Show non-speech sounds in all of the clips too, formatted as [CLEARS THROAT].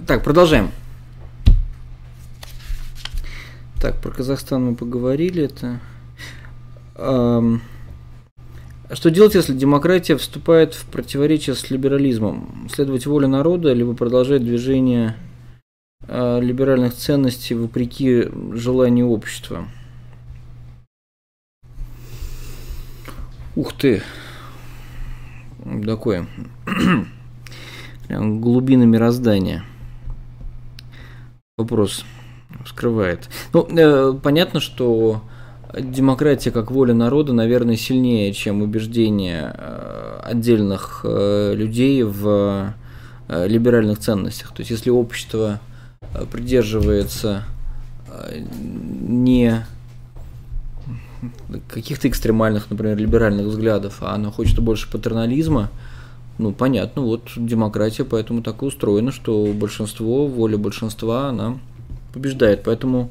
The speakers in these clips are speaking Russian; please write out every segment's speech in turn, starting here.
Так, продолжаем. Так, про Казахстан мы поговорили. Это. Эм, что делать, если демократия вступает в противоречие с либерализмом? Следовать воле народа, либо продолжать движение э, либеральных ценностей вопреки желанию общества? Ух ты! Такое. [CLEARS THROAT] Прям глубина мироздания. Вопрос вскрывает. Ну, э, понятно, что демократия как воля народа, наверное, сильнее, чем убеждение э, отдельных э, людей в либеральных ценностях. То есть, если общество придерживается не каких-то экстремальных, например, либеральных взглядов, а оно хочет больше патернализма, ну, понятно, вот демократия поэтому так и устроена, что большинство, воля большинства, она побеждает. Поэтому,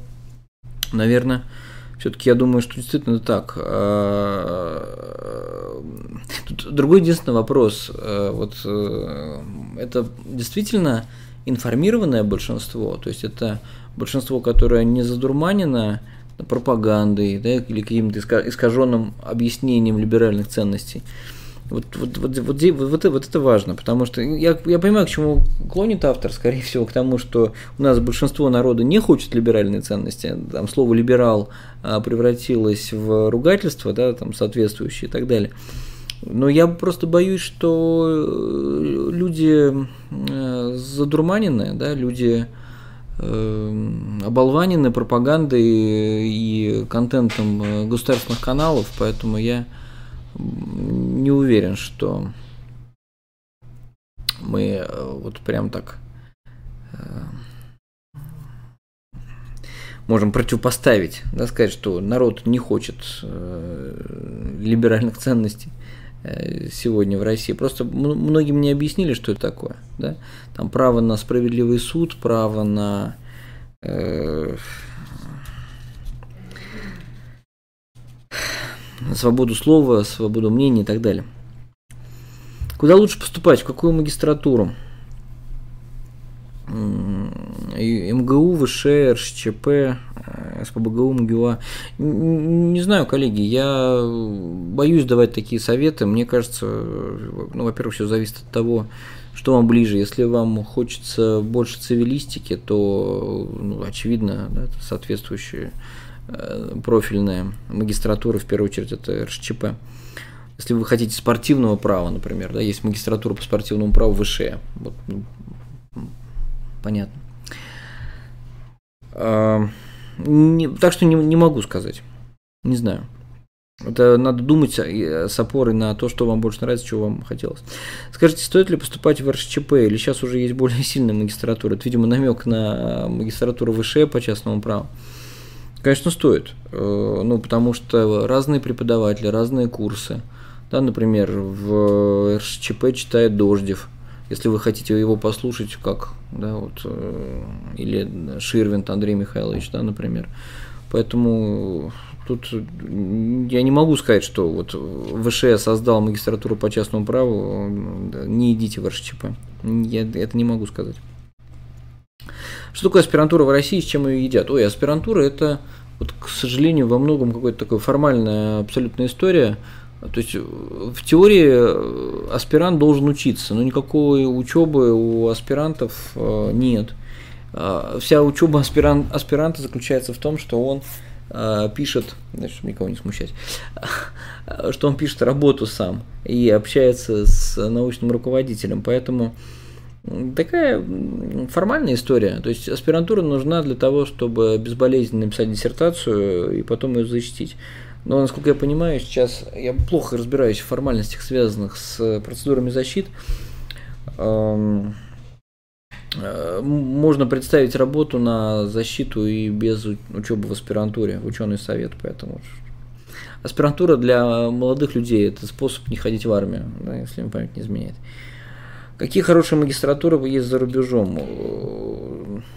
наверное, все-таки я думаю, что действительно так. А, тут другой единственный вопрос. А, вот э, это действительно информированное большинство, то есть это большинство, которое не задурманено пропагандой да, или каким-то искаженным объяснением либеральных ценностей. Вот, вот, вот, вот, вот, вот, это важно, потому что я, я понимаю, к чему клонит автор, скорее всего, к тому, что у нас большинство народа не хочет либеральные ценности. Там слово либерал а, превратилось в ругательство, да, там соответствующее и так далее. Но я просто боюсь, что э, люди э, задурманены, да, люди э, оболванены пропагандой и контентом государственных каналов, поэтому я не уверен, что мы э, вот прям так э, можем противопоставить, да, сказать, что народ не хочет э, либеральных ценностей сегодня в России. Просто многим не объяснили, что это такое. Да? Там право на справедливый суд, право на свободу слова, свободу мнения и так далее. Куда лучше поступать? В какую магистратуру? МГУ, ВШ, РШЧП, э, СПБГУ, МГУА. Не знаю, коллеги, я боюсь давать такие советы. Мне кажется, ну, во-первых, все зависит от того, что вам ближе. Если вам хочется больше цивилистики, то, ну, очевидно, да, соответствующие профильная магистратура, в первую очередь, это РШЧП. Если вы хотите спортивного права, например, да, есть магистратура по спортивному праву выше. Вот, ну, понятно. А, не, так что не, не могу сказать. Не знаю. Это надо думать с опорой на то, что вам больше нравится, чего вам хотелось. Скажите, стоит ли поступать в РШЧП, или сейчас уже есть более сильная магистратура? Это, видимо, намек на магистратуру выше по частному праву. Конечно, стоит. Э, ну, потому что разные преподаватели, разные курсы. Да, например, в РШЧП читает Дождев. Если вы хотите его послушать, как, да, вот, э, или Ширвинт Андрей Михайлович, да, например. Поэтому тут я не могу сказать, что вот ВШ создал магистратуру по частному праву, не идите в РШЧП. Я это не могу сказать. Что такое аспирантура в России, с чем ее едят? Ой, аспирантура это, вот, к сожалению, во многом какая-то такая формальная абсолютная история. То есть в теории э, аспирант должен учиться, но никакой учебы у аспирантов э, нет. А, вся учеба аспирант, аспиранта заключается в том, что он э, пишет, чтобы никого не смущать, [LAUGHS] что он пишет работу сам и общается с научным руководителем. Поэтому Такая формальная история. То есть аспирантура нужна для того, чтобы безболезненно написать диссертацию и потом ее защитить. Но, насколько я понимаю, сейчас я плохо разбираюсь в формальностях, связанных с процедурами защиты. Э, можно представить работу на защиту и без учебы в аспирантуре, в ученый совет, поэтому аспирантура для молодых людей – это способ не ходить в армию, да, если мне память не изменяет. Какие хорошие магистратуры есть за рубежом?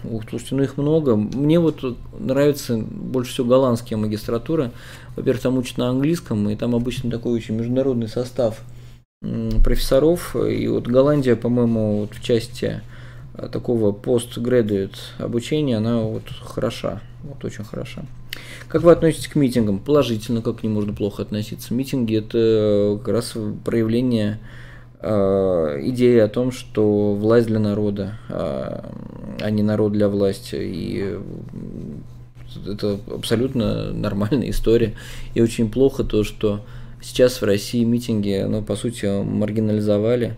Ух, слушайте, ну их много. Мне вот нравятся больше всего голландские магистратуры. Во-первых, там учат на английском, и там обычно такой очень международный состав профессоров. И вот Голландия, по-моему, вот в части такого постградует обучения, она вот хороша, вот очень хороша. Как вы относитесь к митингам? Положительно, как к ним можно плохо относиться. Митинги – это как раз проявление э, идеи о том, что власть для народа, э, а не народ для власти. И это абсолютно нормальная история. И очень плохо то, что сейчас в России митинги, ну, по сути, маргинализовали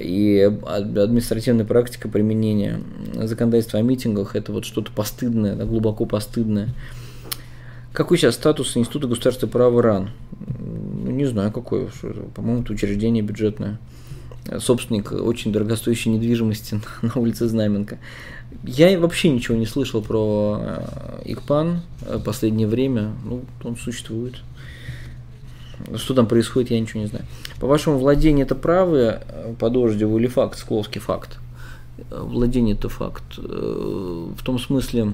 и административная практика применения законодательства о митингах это вот что-то постыдное, глубоко постыдное. Какой сейчас статус Института государственного права РАН? Не знаю, какой. По-моему, это учреждение бюджетное. Собственник очень дорогостоящей недвижимости [LAUGHS] на улице Знаменка. Я вообще ничего не слышал про э, ИКПАН в последнее время. Ну, он существует. Что там происходит, я ничего не знаю. По-вашему, владение это правое э, по Дождеву или факт, Скловский факт? Э, владение это факт. В том смысле,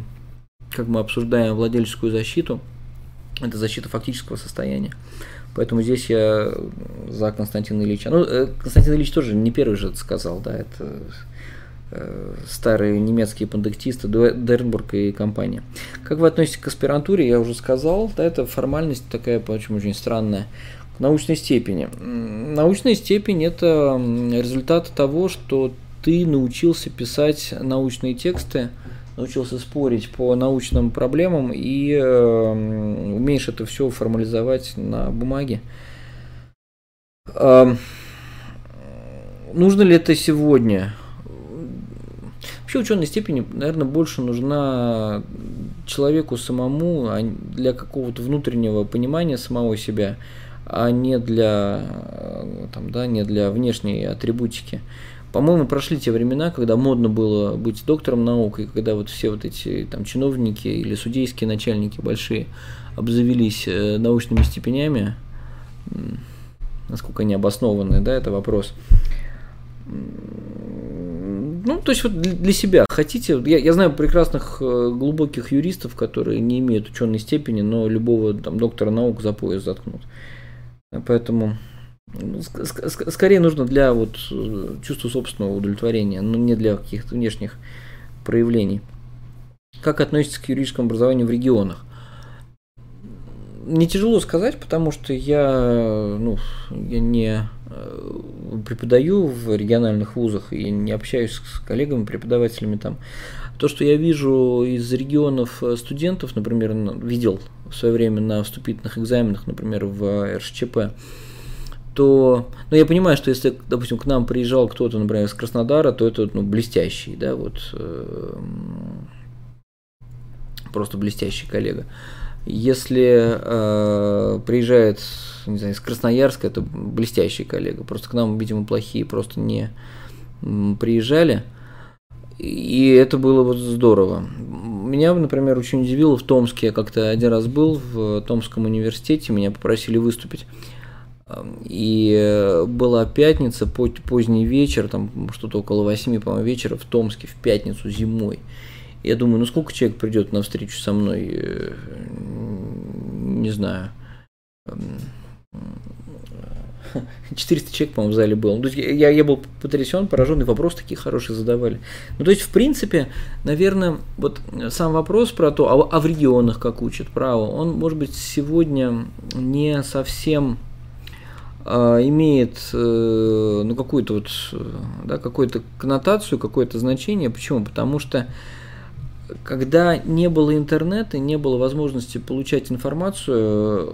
как мы обсуждаем владельческую защиту, это защита фактического состояния. Поэтому здесь я за Константина Ильича. Ну, Константин Ильич тоже не первый же это сказал, да, это Э, старые немецкие пандектисты Дернбург и компания. Как вы относитесь к аспирантуре, я уже сказал, да, это формальность такая, почему очень странная. К научной степени. Научная степень – это результат того, что ты научился писать научные тексты, научился спорить по научным проблемам и э, умеешь это все формализовать на бумаге. Э, нужно ли это сегодня? Вообще ученая степень, наверное, больше нужна человеку самому а для какого-то внутреннего понимания самого себя, а не для, там, да, не для внешней атрибутики. По-моему, прошли те времена, когда модно было быть доктором наук, и когда вот все вот эти там чиновники или судейские начальники большие обзавелись э, научными степенями, насколько они да, это вопрос. Ну, то есть вот для себя хотите. Я, я знаю прекрасных э, глубоких юристов, которые не имеют ученой степени, но любого там доктора наук за пояс заткнут. Поэтому скорее нужно для вот э, чувства собственного удовлетворения, но не для каких-то внешних проявлений. Как относится к юридическому образованию в регионах? Не тяжело сказать, потому что я, ну, я не э, преподаю в региональных вузах и не общаюсь с коллегами, преподавателями там. То, что я вижу из регионов студентов, например, видел в свое время на вступительных экзаменах, например, в РШЧП, то, ну, я понимаю, что если, допустим, к нам приезжал кто-то, например, из Краснодара, то это ну, блестящий, да, вот э, просто блестящий коллега. Если э, приезжает, не знаю, из Красноярска, это блестящий коллега. Просто к нам, видимо, плохие просто не приезжали. И это было вот здорово. Меня, например, очень удивило в Томске. Я как-то один раз был в Томском университете, меня попросили выступить. И была пятница, поздний вечер, там что-то около восьми, по-моему, вечера в Томске в пятницу зимой. Я думаю, ну сколько человек придет на встречу со мной, э, не знаю, 400 человек, по-моему, в зале было. Ну, я, я был потрясен, поражен, и вопросы такие хорошие задавали. Ну, то есть, в принципе, наверное, вот сам вопрос про то, а, а в регионах как учат право, он, может быть, сегодня не совсем имеет э, ну, какую-то вот, да, какую-то коннотацию, какое-то значение. Почему? Потому что когда не было интернета, не было возможности получать информацию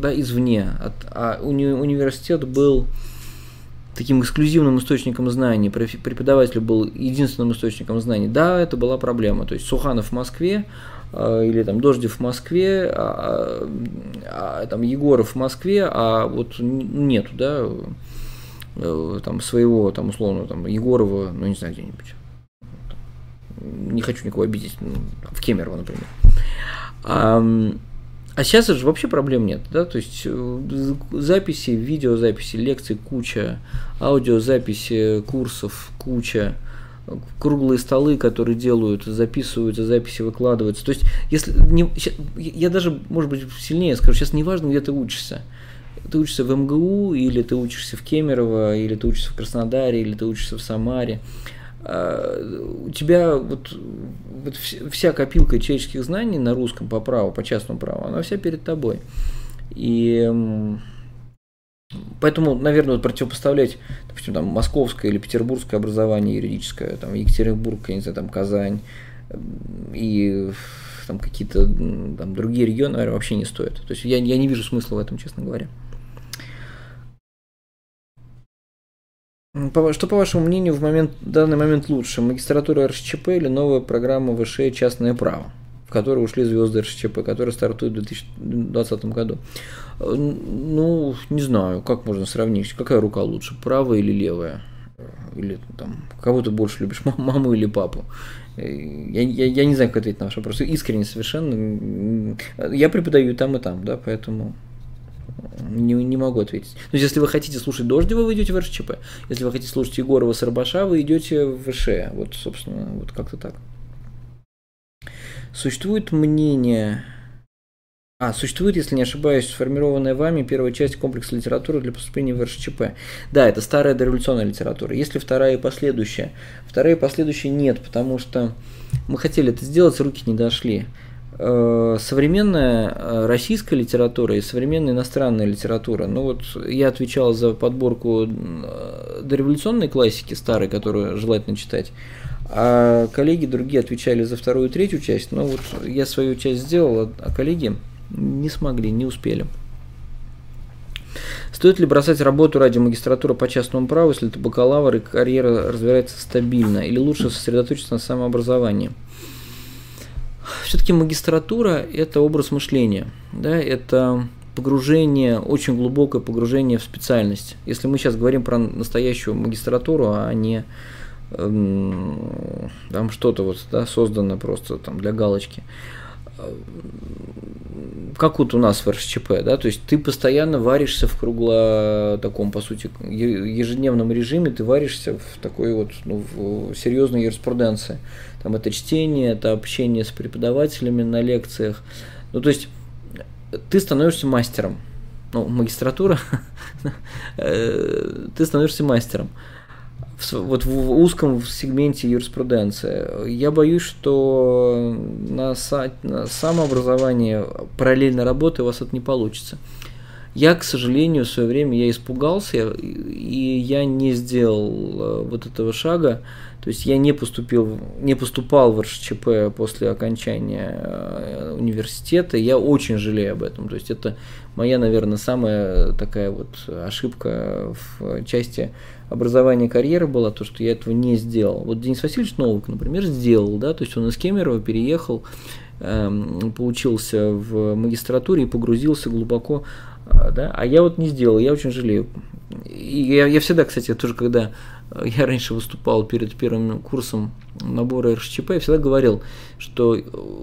да, извне, от, а уни, университет был таким эксклюзивным источником знаний, преподаватель был единственным источником знаний, да, это была проблема. То есть Суханов в Москве, э, или там Дождев в Москве, а, а, а, там Егоров в Москве, а вот нету, да, э, там своего, там условно, там Егорова, ну не знаю, где-нибудь не хочу никого обидеть, ну, в Кемерово, например. А, а сейчас же вообще проблем нет, да, то есть э, записи, видеозаписи, лекций куча, аудиозаписи курсов куча, круглые столы, которые делают, записываются, записи выкладываются. То есть, если не, я даже, может быть, сильнее скажу, сейчас не важно, где ты учишься. Ты учишься в МГУ, или ты учишься в Кемерово, или ты учишься в Краснодаре, или ты учишься в Самаре. а, у тебя вот, вот вся копилка человеческих знаний на русском по праву, по частному праву, она вся перед тобой. И Поэтому, наверное, противопоставлять, допустим, там, московское или петербургское образование юридическое, там, Екатеринбург, я не знаю, там, Казань и там какие-то там, другие регионы, наверное, вообще не стоит. То есть я, я не вижу смысла в этом, честно говоря. Что, по вашему мнению, в момент, данный момент лучше? Магистратура РСЧП или новая программа ВШ «Частное право», в которой ушли звезды РСЧП, которая стартует в 2020 году? Ну, не знаю, как можно сравнить, какая рука лучше, правая или левая? Или там, кого ты больше любишь, [LAUGHS] маму или папу? Я, я, я не знаю, как ответить на ваш вопрос. Искренне совершенно. Я преподаю там, и там, да, поэтому не, не могу ответить. То есть, если вы хотите слушать Дождева, вы идете в РШЧП. Если вы хотите слушать Егорова Сарбаша, вы идете в ВШ. Вот, собственно, вот как-то так. Существует мнение... А, существует, если не ошибаюсь, сформированная вами первая часть комплекса литературы для поступления в РШЧП. Да, это старая дореволюционная литература. Если вторая и последующая? Вторая и последующая нет, потому что мы хотели это сделать, руки не дошли. Э, современная э, российская литература и современная иностранная литература. Ну вот я отвечал за подборку э, дореволюционной классики старой, которую желательно читать, а коллеги другие отвечали за вторую и третью часть. Но вот я свою часть сделал, а коллеги не смогли, не успели. Стоит ли бросать работу ради магистратуры по частному праву, если ты бакалавр и карьера развивается стабильно, или лучше сосредоточиться на самообразовании? все-таки магистратура – это образ мышления, да, это погружение, очень глубокое погружение в специальность. Если мы сейчас говорим про настоящую магистратуру, а не там что-то вот да, создано просто там для галочки, как вот у нас в РСЧП, да, то есть ты постоянно варишься в кругло таком, по сути, ежедневном режиме, ты варишься в такой вот, ну, в серьезной юриспруденции. Там это чтение, это общение с преподавателями на лекциях. Ну, то есть ты становишься мастером. Ну, магистратура, [LAUGHS] э, ты становишься мастером вот в узком сегменте юриспруденции. Я боюсь, что на, на самообразовании параллельно работы у вас это не получится. Я, к сожалению, в свое время я испугался, и я не сделал э, вот этого шага. То есть я не поступил, не поступал в РШЧП после окончания э, университета. Я очень жалею об этом. То есть это моя, наверное, самая такая вот ошибка в части образования карьеры была, то, что я этого не сделал. Вот Денис Васильевич Новик, например, сделал, да, то есть он из Кемерово переехал, эм, получился в магистратуре и погрузился глубоко, э, да, а я вот не сделал, я очень жалею. И я, я всегда, кстати, тоже когда я раньше выступал перед первым курсом набора РШЧП, я всегда говорил, что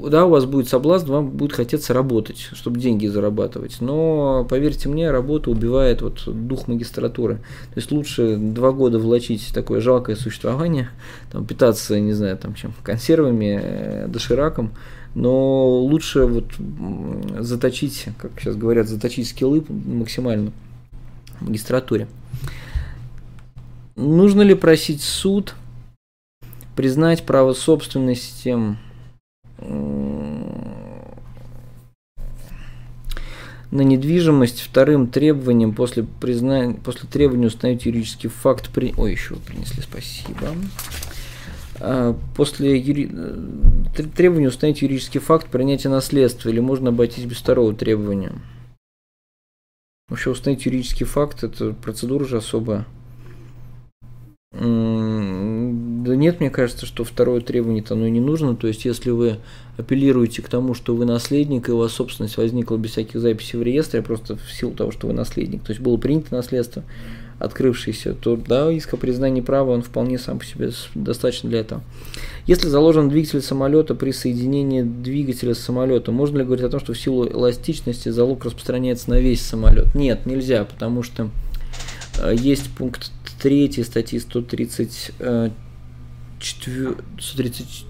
да, у вас будет соблазн, вам будет хотеться работать, чтобы деньги зарабатывать. Но, поверьте мне, работа убивает вот дух магистратуры. То есть лучше два года влачить такое жалкое существование, там, питаться, не знаю, там, чем консервами, э, дошираком, но лучше вот заточить, как сейчас говорят, заточить скиллы максимально в магистратуре. Нужно ли просить суд признать право собственности на недвижимость вторым требованием после, признания, после требования установить юридический факт при... Ой, еще принесли, спасибо. А, после юри... требования установить юридический факт принятия наследства или можно обойтись без второго требования? Вообще установить юридический факт – это процедура же особая. Да нет, мне кажется, что второе требование-то оно не нужно. То есть, если вы апеллируете к тому, что вы наследник, и у вас собственность возникла без всяких записей в реестре, просто в силу того, что вы наследник, то есть было принято наследство, открывшееся, то да, иск о признании права, он вполне сам по себе достаточно для этого. Если заложен двигатель самолета при соединении двигателя с самолетом, можно ли говорить о том, что в силу эластичности залог распространяется на весь самолет? Нет, нельзя, потому что э, есть пункт 3 статьи 130, 130,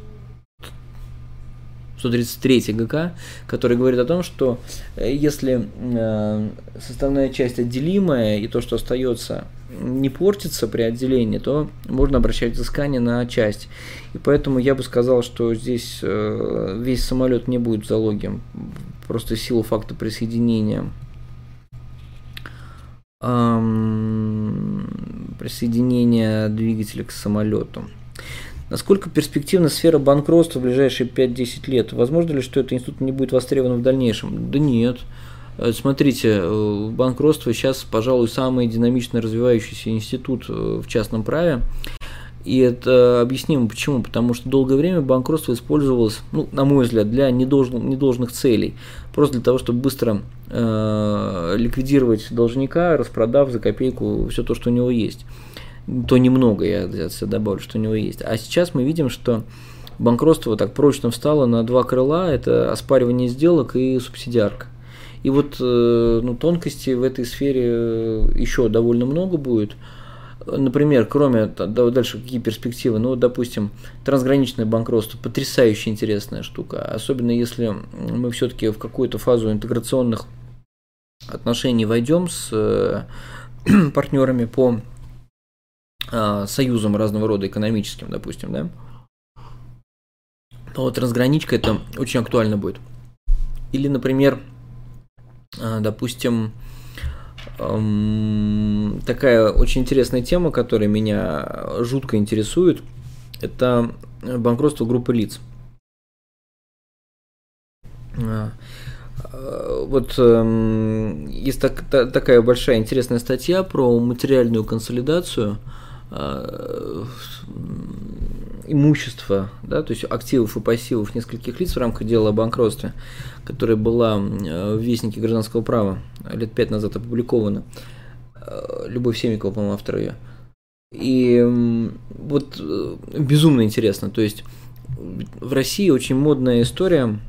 133 ГК, который говорит о том, что э, если э, составная часть отделимая и то, что остается, не портится при отделении, то можно обращать взыскание на часть. И поэтому я бы сказал, что здесь э, весь самолет не будет в залоге, просто силу факта присоединения присоединения двигателя к самолету. Насколько перспективна сфера банкротства в ближайшие 5-10 лет? Возможно ли, что этот институт не будет востребован в дальнейшем? Да нет. Э, смотрите, э, банкротство сейчас, пожалуй, самый динамично развивающийся институт э, в частном праве. И это объяснимо почему. Потому что долгое время банкротство использовалось, ну, на мой взгляд, для недолжных, недолжных целей. Просто для того, чтобы быстро э, ликвидировать должника, распродав за копейку все то, что у него есть то немного, я сейчас добавлю, что у него есть. А сейчас мы видим, что банкротство так прочно встало на два крыла, это оспаривание сделок и субсидиарка. И вот э, ну, тонкостей в этой сфере э, еще довольно много будет. Например, кроме дальше какие перспективы, ну, допустим, трансграничное банкротство, потрясающе интересная штука, особенно если мы все-таки в какую-то фазу интеграционных отношений войдем с э, [CLEARS THROAT] партнерами по э, союзом разного рода экономическим, допустим, да, то вот разграничка это очень актуально будет. Или, например, э, допустим, такая очень интересная тема, которая меня жутко интересует, это банкротство группы лиц. А, вот э, есть так, та, такая большая интересная статья про материальную консолидацию – Э, имущества, да, то есть активов и пассивов нескольких лиц в рамках дела о банкротстве, которая была э, в Вестнике гражданского права лет пять назад опубликована. Э, Любовь Семикова, по-моему, автор ее. И вот безумно интересно. То есть в России очень модная история.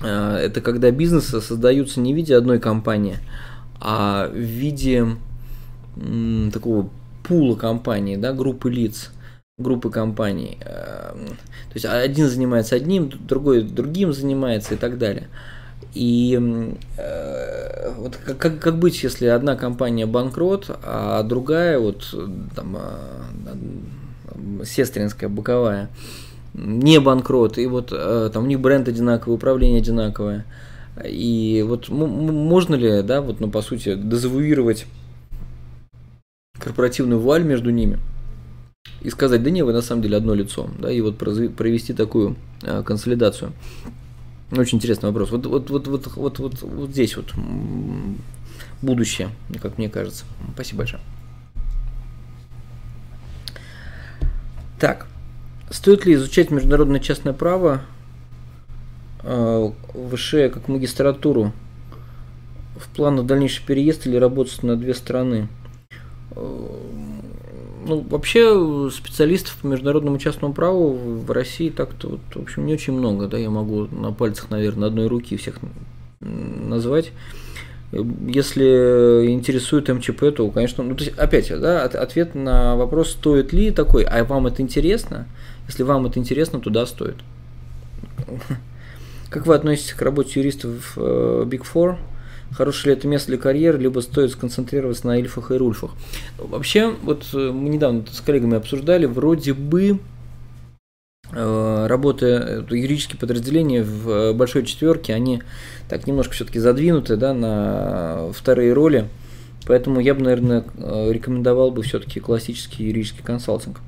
Это когда бизнесы создаются не в виде одной компании, а в виде такого пула компаний, да, группы лиц, группы компаний. Эм, то есть один занимается одним, другой другим занимается и так далее. И э, вот как, как, быть, если одна компания банкрот, а другая, вот там, э, сестринская, боковая, не банкрот, и вот э, там у них бренд одинаковый, управление одинаковое. И вот можно ли, да, вот, ну, по сути, дезавуировать корпоративную вуаль между ними и сказать, да не, вы на самом деле одно лицо, да, и вот провести такую а, консолидацию. Очень интересный вопрос. Вот, вот, вот, вот, вот, вот, вот здесь вот будущее, как мне кажется. Спасибо большое. Так, стоит ли изучать международное частное право э, выше как магистратуру в планах дальнейший переезд или работать на две страны? Ну, вообще специалистов по международному частному праву в России так-то, вот, в общем, не очень много, да, я могу на пальцах, наверное, одной руки всех назвать. Если интересует МЧП, то, конечно, ну, то есть, опять, да, ответ на вопрос, стоит ли такой, а вам это интересно? Если вам это интересно, то да, стоит. [LAUGHS] Как вы относитесь к работе юристов э, Big Four? Хорошее ли это место для карьеры, либо стоит сконцентрироваться на эльфах и рульфах. Вообще, вот э, мы недавно с коллегами обсуждали, вроде бы э, работая юридические подразделения в э, большой четверке, они так немножко все-таки задвинуты да, на вторые роли. Поэтому я бы, наверное, рекомендовал бы все-таки классический юридический консалтинг.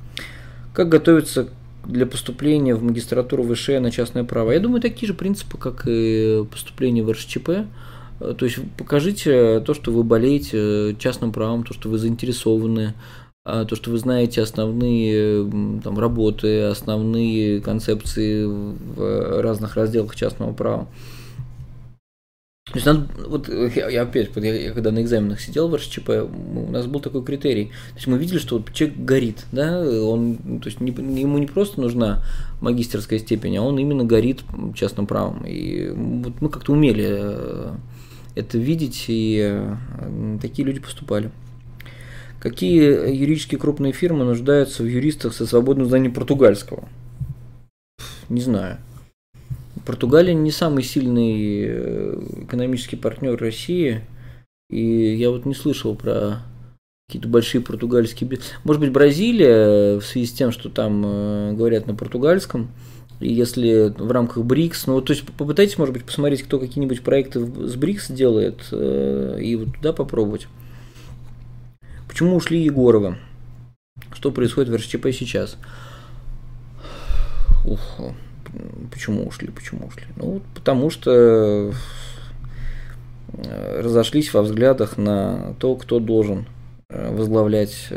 Как готовиться для поступления в магистратуру ВШ на частное право? Я думаю, такие же принципы, как и поступление в РШЧП. Э, то есть покажите то, что вы болеете частным правом, то, что вы заинтересованы, а, то, что вы знаете основные там, работы, основные концепции в разных разделах частного права. То есть надо, вот я, я опять, я, я когда на экзаменах сидел в РШЧП, у нас был такой критерий. То есть мы видели, что вот человек горит, да, он, то есть не, ему не просто нужна магистерская степень, а он именно горит частным правом. И вот мы как-то умели э, это видеть, и э, такие люди поступали. Какие юридические крупные фирмы нуждаются в юристах со свободным знанием португальского? Не знаю. Португалия не самый сильный э, экономический партнер России, и я вот не слышал про какие-то большие португальские... Может быть, Бразилия в связи с тем, что там э, говорят на португальском, если в рамках БРИКС, ну, то есть попытайтесь, может быть, посмотреть, кто какие-нибудь проекты с БРИКС делает, э, и вот туда попробовать. Почему ушли Егоровы? Что происходит в РСЧП сейчас? Ух, почему ушли, почему ушли? Ну, потому что э, разошлись во взглядах на то, кто должен э, возглавлять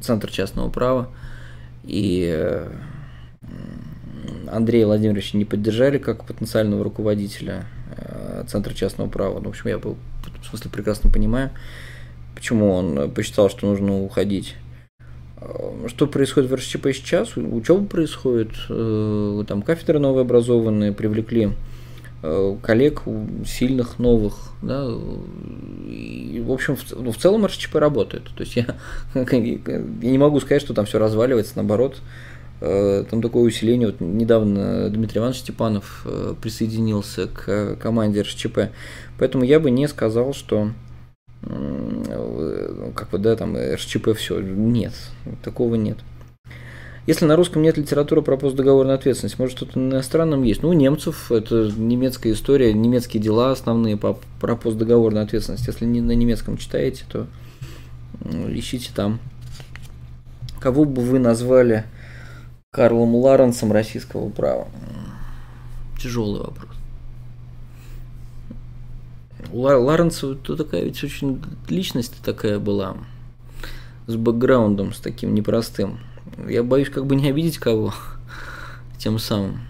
Центр частного права. И Андрея Владимировича не поддержали как потенциального руководителя э, Центра частного права. Ну, в общем, я был, в смысле прекрасно понимаю, почему он посчитал, что нужно уходить. Э, что происходит в РСЧП сейчас? Учеба происходит, э, там кафедры новые образованные, привлекли коллег сильных, новых, да, и, в общем, в, ну, в целом РСЧП работает. То есть я, [LAUGHS] я не могу сказать, что там все разваливается, наоборот, там такое усиление. Вот недавно Дмитрий Иванович Степанов э, присоединился к команде РСЧП. Поэтому я бы не сказал, что э, как бы, да, там РСЧП все. Нет, такого нет. Если на русском нет литературы про постдоговорную ответственность, может что-то на иностранном есть. Ну, у немцев это немецкая история, немецкие дела основные по, про постдоговорную ответственность. Если не на немецком читаете, то ищите там. Кого бы вы назвали Карлом Ларенсом российского права? Тяжелый вопрос. У Ларенса то такая ведь очень личность такая была, с бэкграундом, с таким непростым. Я боюсь как бы не обидеть кого [LAUGHS] тем самым.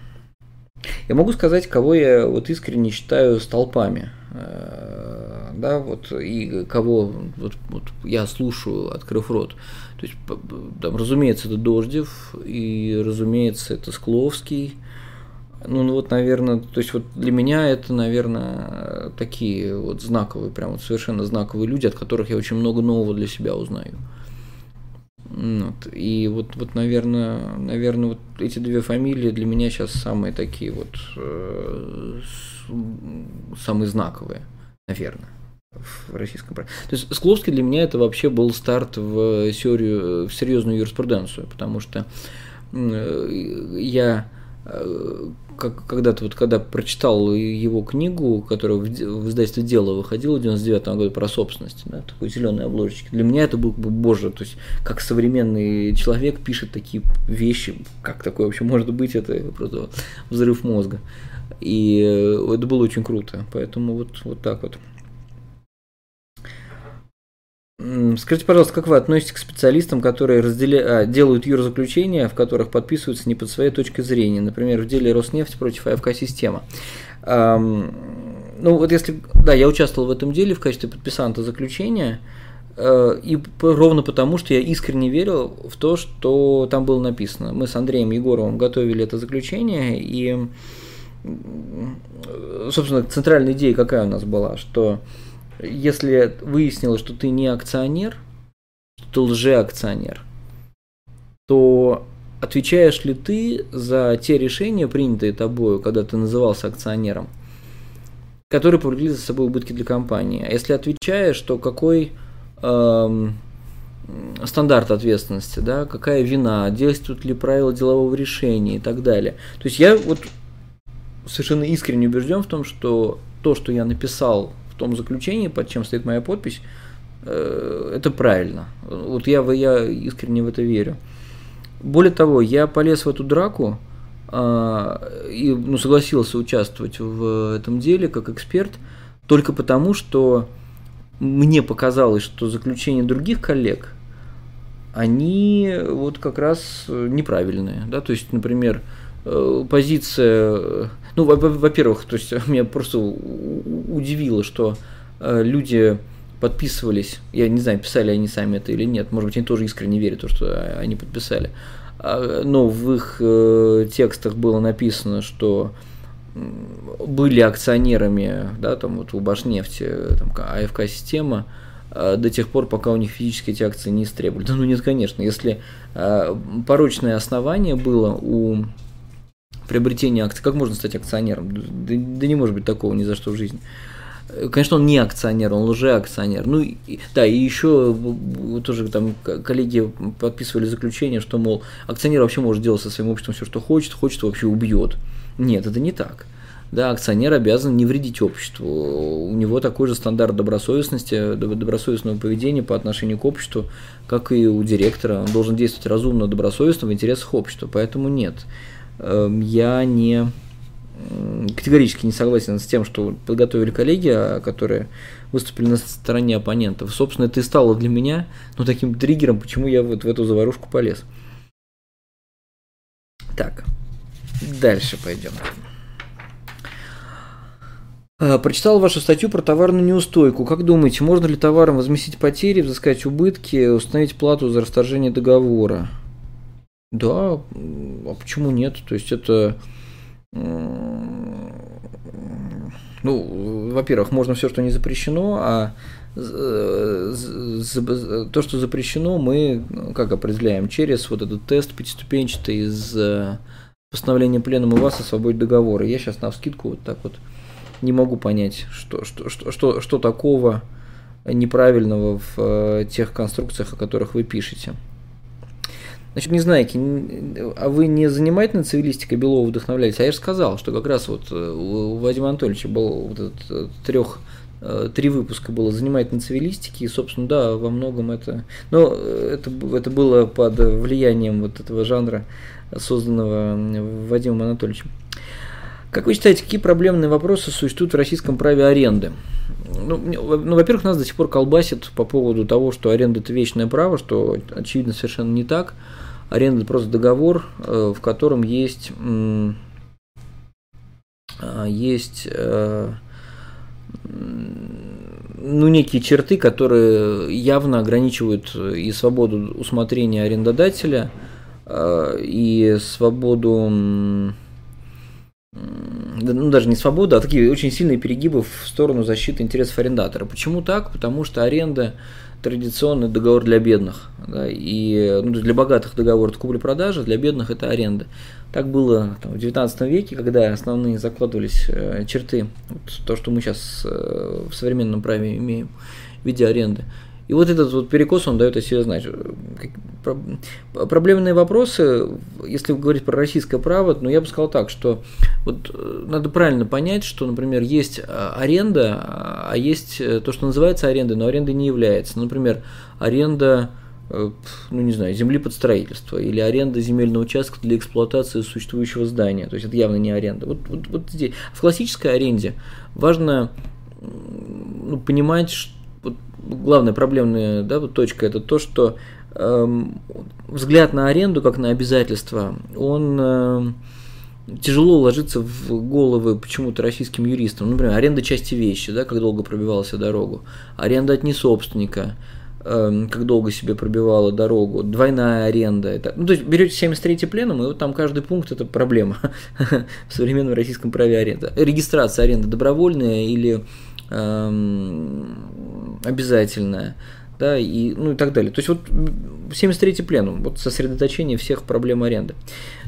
Я могу сказать, кого я вот искренне считаю столпами. Э, да, вот, и кого вот, вот я слушаю, открыв рот. То есть, там, разумеется, это Дождев, и, разумеется, это Скловский. Ну, ну вот, наверное, то есть вот для меня это, наверное, такие вот знаковые, прям вот совершенно знаковые люди, от которых я очень много нового для себя узнаю. Вот. И вот, вот, наверное, наверное, вот эти две фамилии для меня сейчас самые такие вот, э, самые знаковые, наверное в российском праве. То есть Скловский для меня это вообще был старт в серию, в серьезную юриспруденцию, потому что я э, как, когда-то вот когда прочитал его книгу, которая в, в издательстве «Дело» выходила в 99 году про собственность, да, такой зеленой обложечки, для меня это был бы, боже, то есть как современный человек пишет такие вещи, как такое вообще может быть, это просто взрыв мозга. И э, это было очень круто, поэтому вот, вот так вот. Скажите, пожалуйста, как вы относитесь к специалистам, которые разделя... а, делают юрзаключения, в которых подписываются не под своей точкой зрения, например, в деле Роснефть против АФК-система? Ну вот если, да, я участвовал в этом деле в качестве подписанта заключения, э, и ровно потому, что я искренне верил в то, что там было написано. Мы с Андреем Егоровым готовили это заключение, и, собственно, центральная идея какая у нас была, что если выяснилось, что ты не акционер, что ты лжеакционер, то отвечаешь ли ты за те решения, принятые тобой, когда ты назывался акционером, которые повлекли за собой убытки для компании? А если отвечаешь, то какой эм, стандарт ответственности, да, какая вина, действуют ли правила делового решения и так далее. То есть я вот совершенно искренне убежден в том, что то, что я написал том заключении, под чем стоит моя подпись, э, это правильно. Вот я, я искренне в это верю. Более того, я полез в эту драку а, и ну, согласился участвовать в этом деле как эксперт только потому, что мне показалось, что заключения других коллег, они вот как раз неправильные. Да? То есть, например, э, позиция ну, во-первых, то есть [LAUGHS] меня просто удивило, что э, люди подписывались, я не знаю, писали они сами это или нет, может быть, они тоже искренне верят в то, что они подписали, а, но в их э, текстах было написано, что были акционерами, да, там вот у Башнефти, там АФК-система, э, до тех пор, пока у них физически эти акции не истребовали. Да ну нет, конечно, если э, порочное основание было у приобретения акций, как можно стать акционером? Да, да не может быть такого ни за что в жизни. Конечно, он не акционер, он лжеакционер. Ну, и, да, и еще тоже там коллеги подписывали заключение, что, мол, акционер вообще может делать со своим обществом все, что хочет, хочет, вообще убьет. Нет, это не так. Да, акционер обязан не вредить обществу. У него такой же стандарт добросовестности, добросовестного поведения по отношению к обществу, как и у директора. Он должен действовать разумно, добросовестно в интересах общества. Поэтому нет, я не категорически не согласен с тем, что подготовили коллеги, а, которые выступили на стороне оппонентов. Собственно, это и стало для меня ну, таким триггером, почему я вот в эту заварушку полез. Так, дальше пойдем. А, прочитал вашу статью про товарную неустойку. Как думаете, можно ли товаром возместить потери, взыскать убытки, установить плату за расторжение договора? Да, а почему нет? То есть это ну, во-первых, можно все, что не запрещено, а э, то, что запрещено, мы ну, как определяем? Через вот этот тест пятиступенчатый из э, постановления пленума ВАС о свободе договора. Я сейчас на вскидку вот так вот не могу понять, что, что, что, что, что такого неправильного в э, тех конструкциях, о которых вы пишете. Значит, не знаете, а вы не занимательной цивилистикой Белова вдохновляетесь? А я же сказал, что как раз вот э, у Вадима Анатольевича был вот этот э, трех э, три выпуска было занимательной цивилистики, и, собственно, да, во многом это... Но это, это было под влиянием вот этого жанра, созданного Вадимом Анатольевичем. Как вы считаете, какие проблемные вопросы существуют в российском праве аренды? Ну, ну, во-первых, нас до сих пор колбасит по поводу того, что аренда – это вечное право, что, очевидно, совершенно не так. Аренда – просто договор, э, в котором есть, а, есть э, ну, некие черты, которые явно ограничивают и свободу усмотрения арендодателя, э, и свободу ну, даже не свобода, а такие очень сильные перегибы в сторону защиты интересов арендатора. Почему так? Потому что аренда традиционный договор для бедных. Да, и ну, для богатых договор это купли-продажи, для бедных это аренда. Так было там, в XIX веке, когда основные закладывались э, черты, вот, то, что мы сейчас э, в современном праве имеем в виде аренды. И вот этот вот перекос, он дает о себе знать. Проблемные вопросы, если говорить про российское право, ну я бы сказал так, что вот э, надо правильно понять, что, например, есть а, аренда, а есть э, то, что называется арендой, но арендой не является. Например, аренда э, ну не знаю, земли под строительство или аренда земельного участка для эксплуатации существующего здания. То есть это явно не аренда. Вот, вот, вот здесь. В классической аренде важно ну, понимать, что главная проблемная да, точка это то, что эм, взгляд на аренду как на обязательство, он э, тяжело ложится в головы почему-то российским юристам. Например, аренда части вещи, да, как долго пробивался дорогу, аренда от несобственника, э, как долго себе пробивала дорогу, двойная аренда. Это, ну, то есть берете 73 пленум, и вот там каждый пункт это проблема [LAUGHS] в современном российском праве аренда. Регистрация аренды добровольная или Эм, обязательная, да, и, ну и так далее. То есть вот 73-й пленум, вот сосредоточение всех проблем аренды.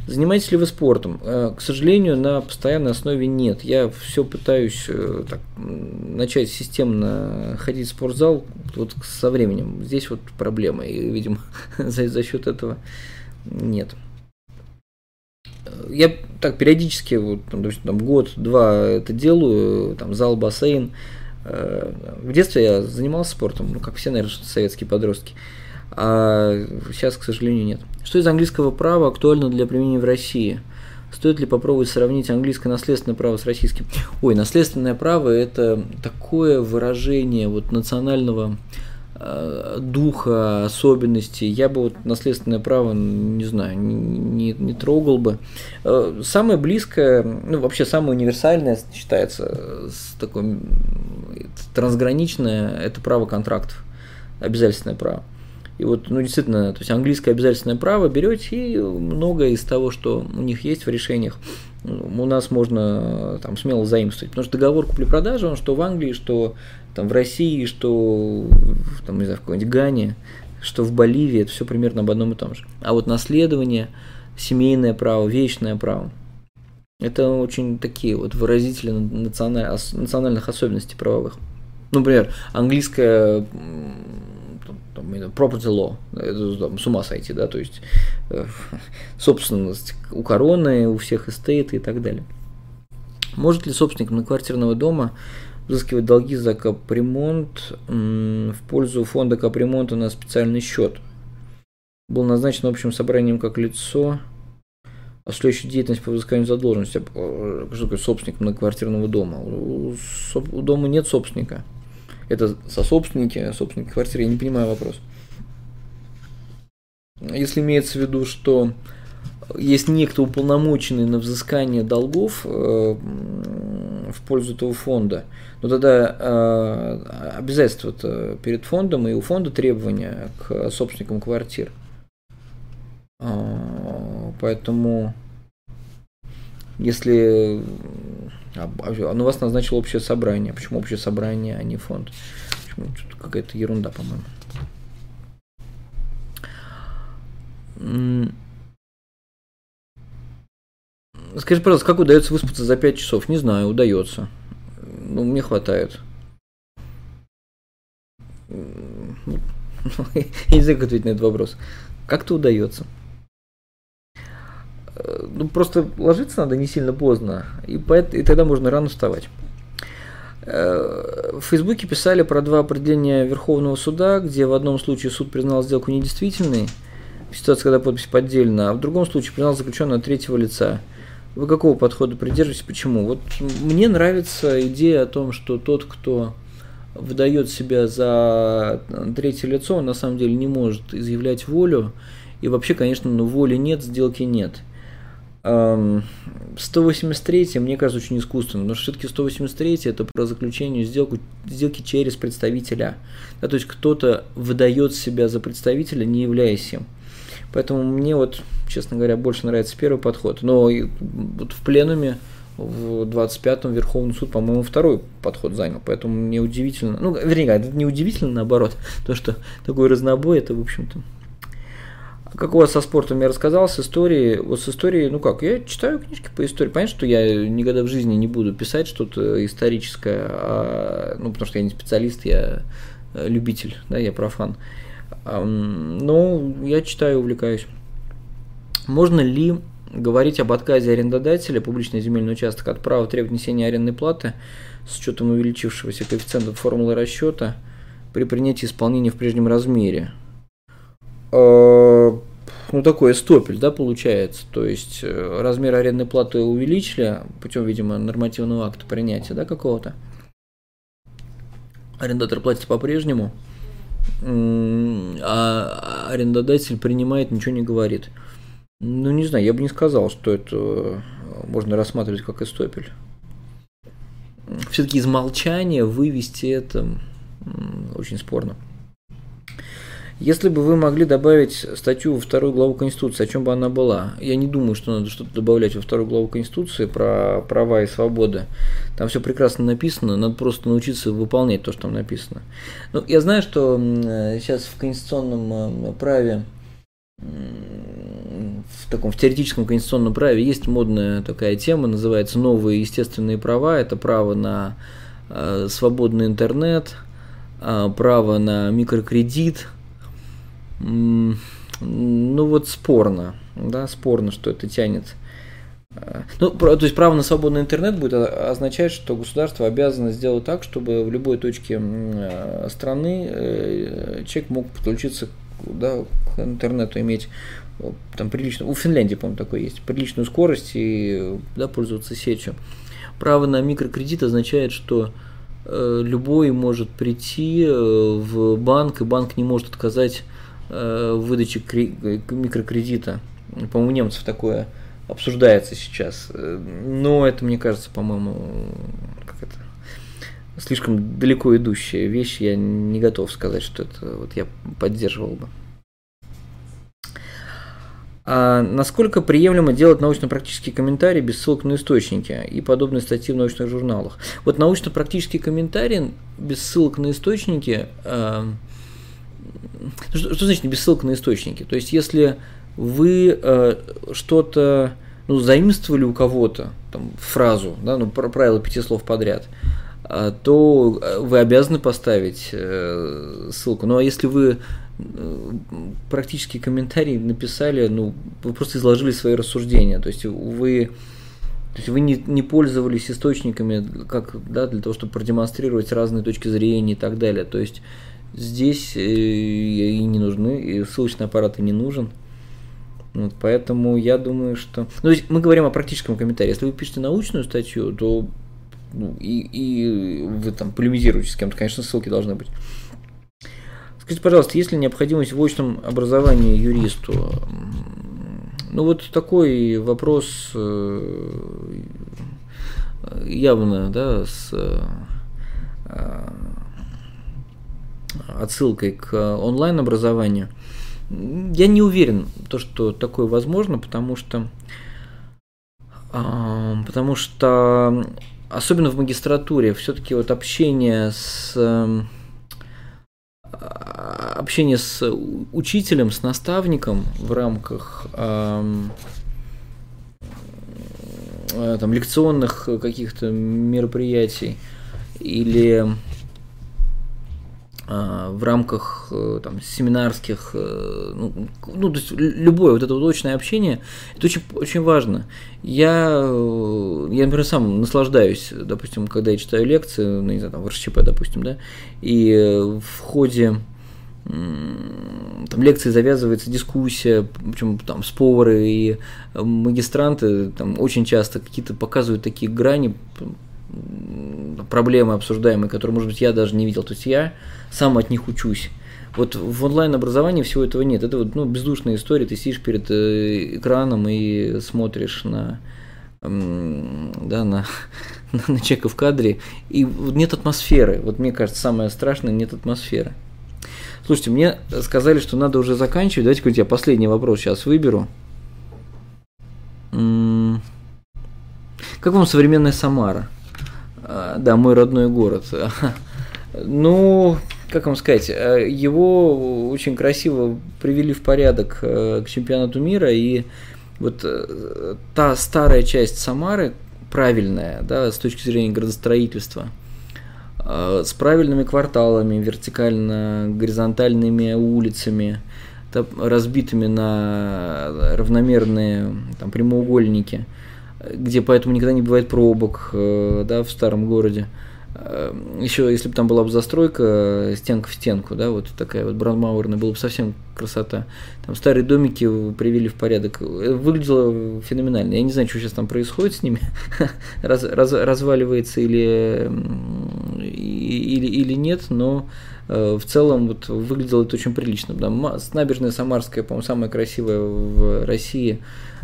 Занимаетесь ли вы спортом? Э, к сожалению, на постоянной основе нет. Я все пытаюсь э, так, начать системно ходить в спортзал вот со временем. Здесь вот проблема, и, видимо, [LAUGHS] за, за счет этого нет я так периодически, вот, там, там год-два это делаю, там зал, бассейн. Э, в детстве я занимался спортом, ну, как все, наверное, советские подростки. А сейчас, к сожалению, нет. Что из английского права актуально для применения в России? Стоит ли попробовать сравнить английское наследственное право с российским? Ой, наследственное право – это такое выражение вот национального духа, особенностей, я бы вот наследственное право, не знаю, не, не трогал бы. Э, самое близкое, ну вообще самое универсальное считается с такой трансграничное, это право контрактов, обязательственное право. И вот, ну, действительно, то есть английское обязательственное право берете и многое из того, что у них есть в решениях, у нас можно там смело заимствовать. Потому что договор купли-продажи, он что в Англии, что там в России, что там, не знаю, в какой-нибудь Гане, что в Боливии, это все примерно об одном и том же. А вот наследование, семейное право, вещное право, это очень такие вот выразители национальных особенностей правовых. Например, английская там, property law, это там, с ума сойти, да, то есть э, [LAUGHS] собственность у короны, у всех estate и так далее. Может ли собственник многоквартирного дома взыскивать долги за капремонт в пользу фонда капремонта на специальный счет? Был назначен общим собранием как лицо, осуществляющее деятельность по взысканию задолженности. Что такое собственник многоквартирного дома? У, у дома нет собственника это сособственники, собственники квартиры, я не понимаю вопрос. Если имеется в виду, что есть некто уполномоченный на взыскание долгов э, в пользу этого фонда, но тогда э, обязательства перед фондом и у фонда требования к собственникам квартир. Э, поэтому, если а, на вас назначил общее собрание. Почему общее собрание, а не фонд? Почему? Какая-то ерунда, по-моему. Скажи, пожалуйста, как удается выспаться за 5 часов? Не знаю, удается. Ну, мне хватает. [LAUGHS] Я не знаю, как ответить на этот вопрос. Как-то удается. Э, ну, просто ложиться надо не сильно поздно, и, поэт, и тогда можно рано вставать. Э, в Фейсбуке писали про два определения Верховного суда, где в одном случае суд признал сделку недействительной, в ситуации, когда подпись поддельна, а в другом случае признал заключенного третьего лица. Вы какого подхода придерживаетесь? Почему? Вот мне нравится идея о том, что тот, кто выдает себя за третье лицо, он на самом деле не может изъявлять волю. И вообще, конечно, ну, воли нет, сделки нет. 183 мне кажется очень искусственно, но все-таки 183 это про заключение сделку, сделки через представителя. Да, то есть кто-то выдает себя за представителя, не являясь им. Поэтому мне вот, честно говоря, больше нравится первый подход. Но вот в пленуме в 25-м Верховный суд, по-моему, второй подход занял. Поэтому мне удивительно, ну, вернее, это не удивительно, наоборот, [LAUGHS] то, что такой разнобой, это, в общем-то, как у вас со спортом я рассказал, с историей, вот с историей, ну как, я читаю книжки по истории. Понятно, что я никогда в жизни не буду писать что-то историческое, а, ну потому что я не специалист, я э, любитель, да, я профан. Но я читаю, увлекаюсь. Можно ли говорить об отказе арендодателя публичный земельный участок от права требовать внесения арендной платы с учетом увеличившегося коэффициента формулы расчета при принятии исполнения в прежнем размере? Э, ну, такой стопель, да, получается. То есть э, размер арендной платы увеличили путем, видимо, нормативного акта принятия, да, какого-то. Арендатор платит по-прежнему, а арендодатель принимает, ничего не говорит. Ну, не знаю, я бы не сказал, что это э, можно рассматривать как эстопель. Все-таки из молчания вывести это очень спорно. Если бы вы могли добавить статью во вторую главу Конституции, о чем бы она была? Я не думаю, что надо что-то добавлять во вторую главу Конституции про права и свободы. Там все прекрасно написано, надо просто научиться выполнять то, что там написано. Ну, я знаю, что сейчас в конституционном э, праве в таком в теоретическом конституционном праве есть модная такая тема, называется новые естественные права. Это право на э, свободный интернет, э, право на микрокредит, ну вот спорно, да, спорно, что это тянет. Э, ну, то есть право на свободный интернет будет означать, что государство обязано сделать так, чтобы в любой точке э, страны э, человек мог подключиться да, к интернету, иметь там прилично, у Финляндии, по-моему, такое есть, приличную скорость и да, пользоваться сетью. Право на микрокредит означает, что любой может прийти в банк, и банк не может отказать Э, выдачи микрокредита. По-моему, у немцев такое обсуждается сейчас. Э, но это, мне кажется, по-моему, как это, слишком далеко идущая вещь. Я не готов сказать, что это вот я поддерживал бы. А насколько приемлемо делать научно-практические комментарии без ссылок на источники и подобные статьи в научных журналах? Вот научно-практические комментарии без ссылок на источники, э, что, что значит без ссылок на источники? То есть, если вы э, что-то ну, заимствовали у кого-то, там, фразу, да, ну, правило пяти слов подряд, э, то э, вы обязаны поставить э, ссылку. Ну а если вы практически комментарий написали, ну, вы просто изложили свои рассуждения. То есть вы, то есть вы не, не пользовались источниками как, да, для того, чтобы продемонстрировать разные точки зрения и так далее. То есть здесь э, и не нужны, и ссылочный аппарат и не нужен. Вот, поэтому я думаю, что... Ну, то есть мы говорим о практическом комментарии. Если вы пишете научную статью, то ну, и, и вы там полемизируете с кем-то, конечно, ссылки должны быть. Скажите, пожалуйста, есть ли необходимость в очном образовании юристу? Ну вот такой вопрос э, явно, да, с э, отсылкой к онлайн-образованию. Я не уверен, то, что такое возможно, потому что, а, потому что особенно в магистратуре все-таки вот общение с общение с учителем, с наставником в рамках э, там, лекционных каких-то мероприятий или в рамках э, там, семинарских, э, ну, ну, то есть любое вот это вот очное общение, это очень, очень важно. Я, я, например, сам наслаждаюсь, допустим, когда я читаю лекции, ну, не знаю, там, в РШЧП, допустим, да, и в ходе там лекции завязывается дискуссия, причем там споры и магистранты там очень часто какие-то показывают такие грани, проблемы обсуждаемые, которые, может быть, я даже не видел. То есть я сам от них учусь. Вот в онлайн-образовании всего этого нет. Это вот ну, бездушная история. Ты сидишь перед э, экраном и смотришь на, да, [LAUGHS] на, на человека в кадре, и нет атмосферы. Вот мне кажется, самое страшное – нет атмосферы. Слушайте, мне сказали, что надо уже заканчивать. Давайте я последний вопрос сейчас выберу. Как вам современная Самара? А, да, мой родной город. [LAUGHS] Ну, как вам сказать, э, его очень красиво привели в порядок э, к чемпионату мира, и вот э, та старая часть Самары, правильная, да, с точки зрения градостроительства – с правильными кварталами, вертикально-горизонтальными улицами, разбитыми на равномерные там, прямоугольники, где поэтому никогда не бывает пробок э, да, в старом городе. Эм, еще, если бы там была бы застройка э, стенка в стенку, да, вот такая вот браунмауэрная, было бы совсем красота. Там старые домики привели в порядок. Э, выглядело феноменально. Я не знаю, что сейчас там происходит с ними. [LAUGHS] раз, раз, разваливается или, или, или нет, но э, в целом вот выглядело это очень прилично. Да. Набережная Самарская, по-моему, самая красивая в России.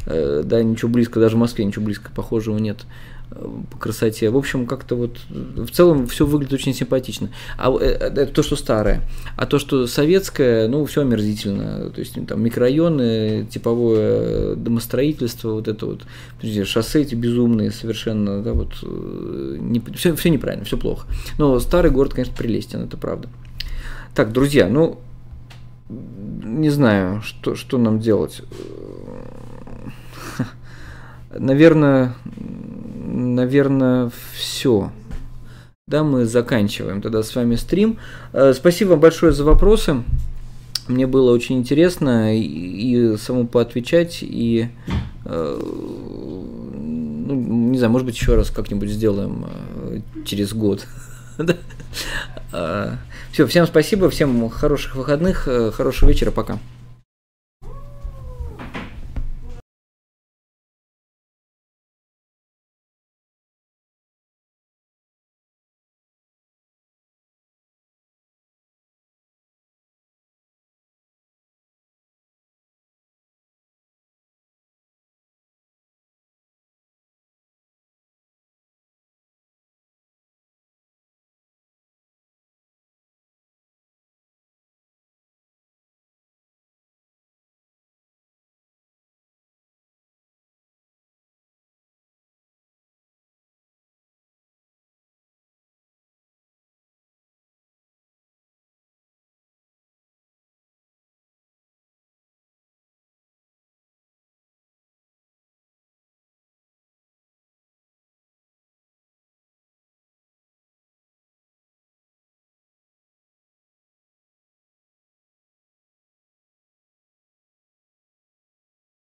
Да, ничего близко, даже в Москве ничего близко похожего нет по красоте. В общем, как-то вот в целом все выглядит очень симпатично. А э, это то, что старое. А то, что советское, ну, все омерзительно. То есть там микрорайоны, типовое домостроительство, вот это вот, шоссе эти безумные совершенно, да, вот э, не, все, все неправильно, все плохо. Но старый город, конечно, прелестен, это правда. Так, друзья, ну, не знаю, что, что нам делать. Наверное, наверное, все. Да, мы заканчиваем тогда с вами стрим. Э, спасибо вам большое за вопросы. Мне было очень интересно и, самому поотвечать, и э, ну, не знаю, может быть, еще раз как-нибудь сделаем э, через год. [LAUGHS] Все, всем спасибо, всем хороших выходных, хорошего вечера, пока.